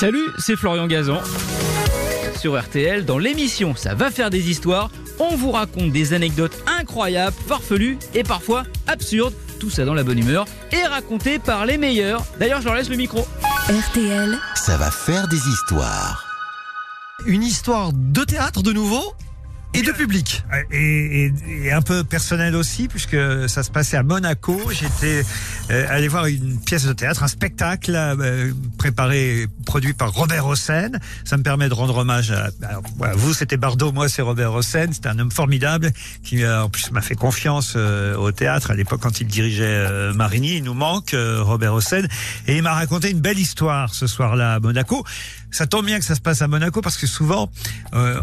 Salut, c'est Florian Gazan. Sur RTL, dans l'émission Ça va faire des histoires, on vous raconte des anecdotes incroyables, farfelues et parfois absurdes. Tout ça dans la bonne humeur et raconté par les meilleurs. D'ailleurs, je leur laisse le micro. RTL, Ça va faire des histoires. Une histoire de théâtre de nouveau? Et de public. et, et- et un peu personnel aussi, puisque ça se passait à Monaco. J'étais euh, allé voir une pièce de théâtre, un spectacle euh, préparé, produit par Robert Hossein. Ça me permet de rendre hommage à... vous, c'était Bardot, moi, c'est Robert Hossein. C'est un homme formidable qui, euh, en plus, m'a fait confiance euh, au théâtre à l'époque quand il dirigeait euh, Marigny. Il nous manque, euh, Robert Hossein. Et il m'a raconté une belle histoire ce soir-là à Monaco. Ça tombe bien que ça se passe à Monaco parce que souvent on,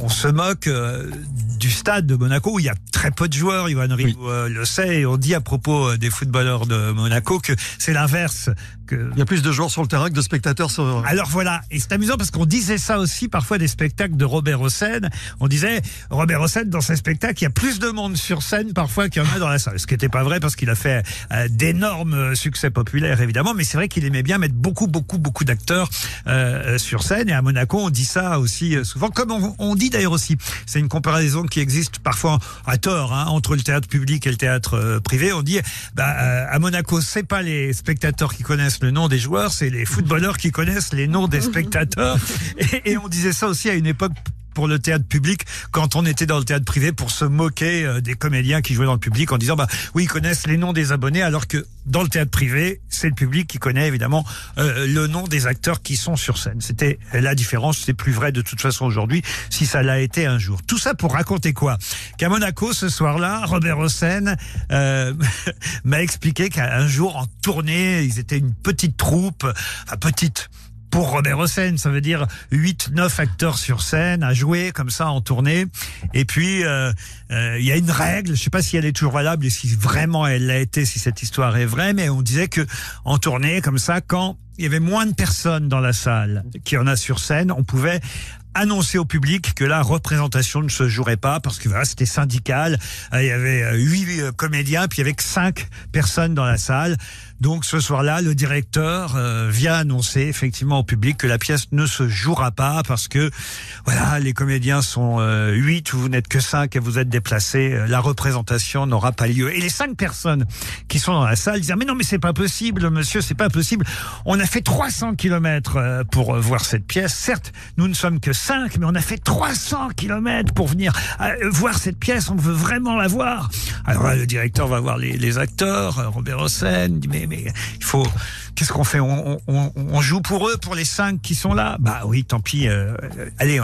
on se moque euh, du stade de Monaco où il y a très peu de joueurs. Yoann Rioux euh, le sait et on dit à propos euh, des footballeurs de Monaco que c'est l'inverse. Que Il y a plus de joueurs sur le terrain que de spectateurs sur. alors voilà, et c'est amusant parce qu'on disait ça aussi parfois des spectacles de Robert Hossein. On disait Robert Hossein dans ses spectacles, il y a plus de monde sur scène parfois qu'il y en a dans la salle. Ce qui n'était pas vrai parce qu'il a fait d'énormes succès populaires évidemment, mais c'est vrai qu'il aimait bien mettre beaucoup beaucoup beaucoup d'acteurs euh, sur scène. Et à Monaco, on dit ça aussi souvent, comme on, on dit d'ailleurs aussi. C'est une comparaison qui existe parfois à tort hein, entre le théâtre public et le théâtre euh, privé. On dit bah, euh, à Monaco, c'est pas les spectateurs qui connaissent le nom des joueurs, c'est les footballeurs qui connaissent les noms des spectateurs. Et, et on disait ça aussi à une époque pour le théâtre public quand on était dans le théâtre privé pour se moquer euh, des comédiens qui jouaient dans le public en disant bah oui ils connaissent les noms des abonnés alors que dans le théâtre privé c'est le public qui connaît évidemment euh, le nom des acteurs qui sont sur scène. C'était la différence c'est plus vrai de toute façon aujourd'hui si ça l'a été un jour. Tout ça pour raconter quoi? Qu'à Monaco ce soir-là Robert Hossein euh, m'a expliqué qu'un jour en tournée ils étaient une petite troupe enfin petite pour Robert Hossein, ça veut dire 8 9 acteurs sur scène à jouer comme ça en tournée et puis euh, euh, il y a une règle, je sais pas si elle est toujours valable et si vraiment elle l'a été si cette histoire est vraie mais on disait que en tournée comme ça quand il y avait moins de personnes dans la salle qu'il y en a sur scène, on pouvait annoncer au public que la représentation ne se jouerait pas parce que voilà, c'était syndical. Euh, Il y avait euh, huit euh, comédiens, puis il y avait que cinq personnes dans la salle. Donc ce soir-là, le directeur euh, vient annoncer effectivement au public que la pièce ne se jouera pas parce que voilà, les comédiens sont euh, huit, vous n'êtes que cinq et vous êtes déplacés. Euh, La représentation n'aura pas lieu. Et les cinq personnes qui sont dans la salle disent ah, mais non mais c'est pas possible, monsieur, c'est pas possible. On a fait 300 kilomètres euh, pour euh, voir cette pièce. Certes, nous ne sommes que cinq, mais on a fait 300 kilomètres pour venir voir cette pièce. On veut vraiment la voir. Alors là, le directeur va voir les, les acteurs, Robert Hossein, dit mais mais il faut qu'est-ce qu'on fait on, on, on joue pour eux, pour les cinq qui sont là? Bah oui, tant pis. euh, euh, allez,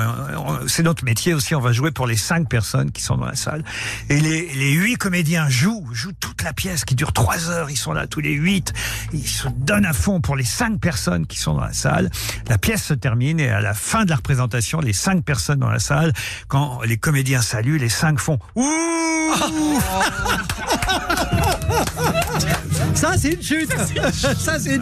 c'est notre métier aussi. On va jouer pour les cinq personnes qui sont dans la salle. Et les, les huit comédiens jouent, jouent toute la pièce qui dure trois heures. Ils sont là tous les huit. Ils se donnent à fond pour les cinq personnes qui sont dans la salle. La pièce se termine et à la fin de la représentation, les cinq personnes dans la salle, quand les comédiens saluent, les cinq font ouh. Ça, c'est une chute. Ça, c'est une